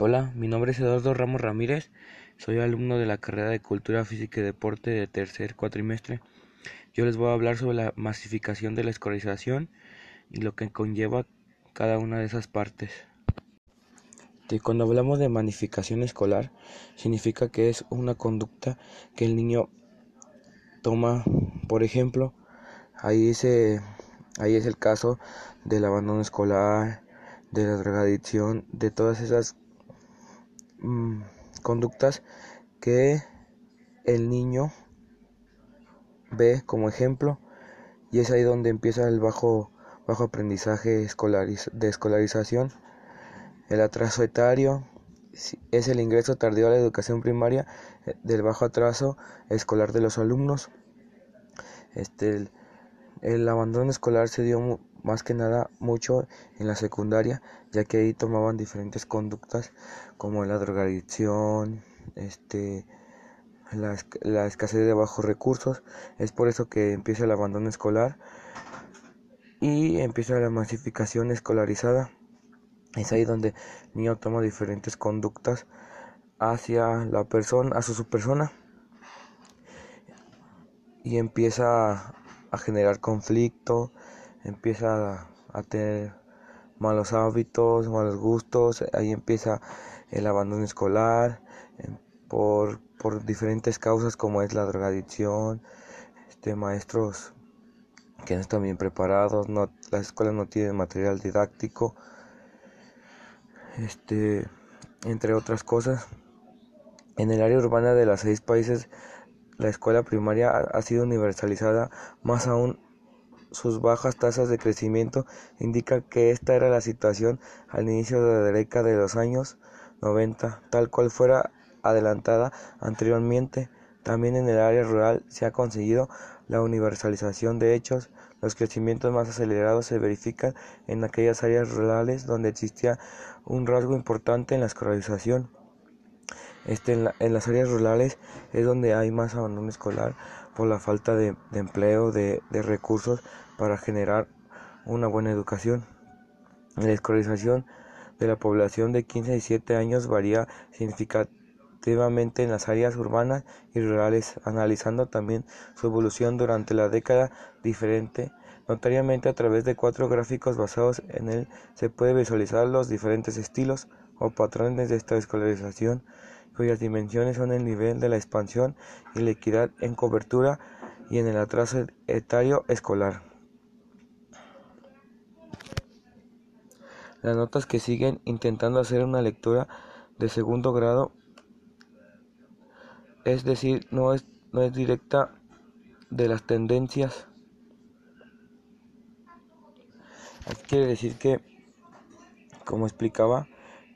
Hola, mi nombre es Eduardo Ramos Ramírez, soy alumno de la carrera de Cultura Física y Deporte de tercer cuatrimestre. Yo les voy a hablar sobre la masificación de la escolarización y lo que conlleva cada una de esas partes. Y cuando hablamos de masificación escolar, significa que es una conducta que el niño toma, por ejemplo, ahí, ahí es el caso del abandono escolar, de la drogadicción, de todas esas Mm, conductas que el niño ve como ejemplo y es ahí donde empieza el bajo, bajo aprendizaje de escolarización. El atraso etario es el ingreso tardío a la educación primaria eh, del bajo atraso escolar de los alumnos. Este, el, el abandono escolar se dio más que nada mucho en la secundaria, ya que ahí tomaban diferentes conductas como la drogadicción, este, la, la escasez de bajos recursos. Es por eso que empieza el abandono escolar y empieza la masificación escolarizada. Es ahí donde el niño toma diferentes conductas hacia la persona, hacia su persona y empieza a generar conflicto, empieza a, tener malos hábitos, malos gustos, ahí empieza el abandono escolar por, por diferentes causas como es la drogadicción, este, maestros que no están bien preparados, no, las escuelas no tienen material didáctico, este, entre otras cosas. En el área urbana de los seis países, la escuela primaria ha sido universalizada, más aún sus bajas tasas de crecimiento indican que esta era la situación al inicio de la década de los años 90, tal cual fuera adelantada anteriormente. También en el área rural se ha conseguido la universalización de hechos. Los crecimientos más acelerados se verifican en aquellas áreas rurales donde existía un rasgo importante en la escolarización. Este, en, las áreas rurales es donde hay más abandono escolar por la falta de, empleo, de, recursos para generar una buena educación. La escolarización de la población de 15 a 17 años varía significativamente en las áreas urbanas y rurales, analizando también su evolución durante la década diferente. Notariamente a través de cuatro gráficos basados en él se puede visualizar los diferentes estilos o patrones de esta escolarización cuyas dimensiones son el nivel de la expansión y la equidad en cobertura y en el atraso etario escolar. Las notas que siguen intentando hacer una lectura de segundo grado, es decir, no es, no es directa de las tendencias. quiere decir que, como explicaba,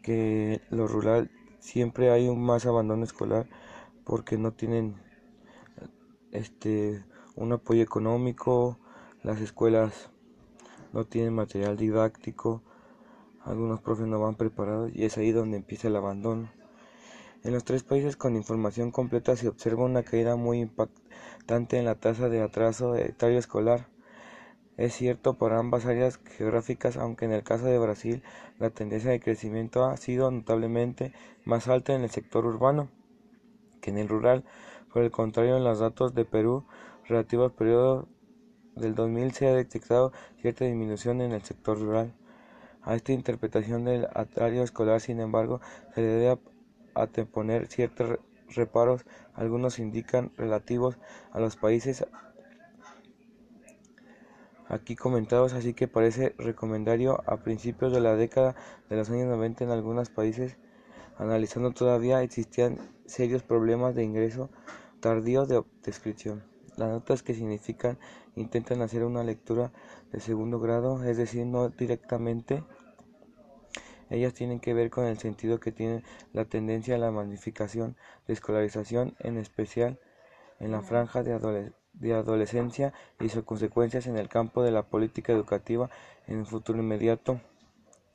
que lo rural siempre hay un más abandono escolar porque no tienen este un apoyo económico, las escuelas no tienen material didáctico, algunos profes no van preparados y es ahí donde empieza el abandono. En los tres países con información completa se observa una caída muy impactante en la tasa de atraso etario escolar. Es cierto para ambas áreas geográficas, aunque en el caso de Brasil la tendencia de crecimiento ha sido notablemente más alta en el sector urbano que en el rural. Por el contrario, en los datos de Perú relativos al periodo del 2000 se ha detectado cierta disminución en el sector rural. A esta interpretación del atario escolar, sin embargo, se le debe ateponer ciertos reparos, algunos indican relativos a los países aquí comentados, así que parece recomendario a principios de la década de los años 90 en algunos países, analizando todavía existían serios problemas de ingreso tardío de descripción. Las notas que significan intentan hacer una lectura de segundo grado, es decir, no directamente. Ellas tienen que ver con el sentido que tiene la tendencia a la magnificación de escolarización, en especial en la franja de adolescencia de adolescencia y sus consecuencias en el campo de la política educativa en el futuro inmediato.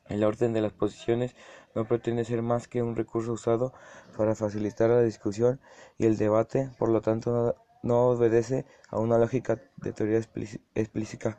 El orden de las posiciones no pretende ser más que un recurso usado para facilitar la discusión y el debate, por lo tanto no, obedece a una lógica de teoría explícita.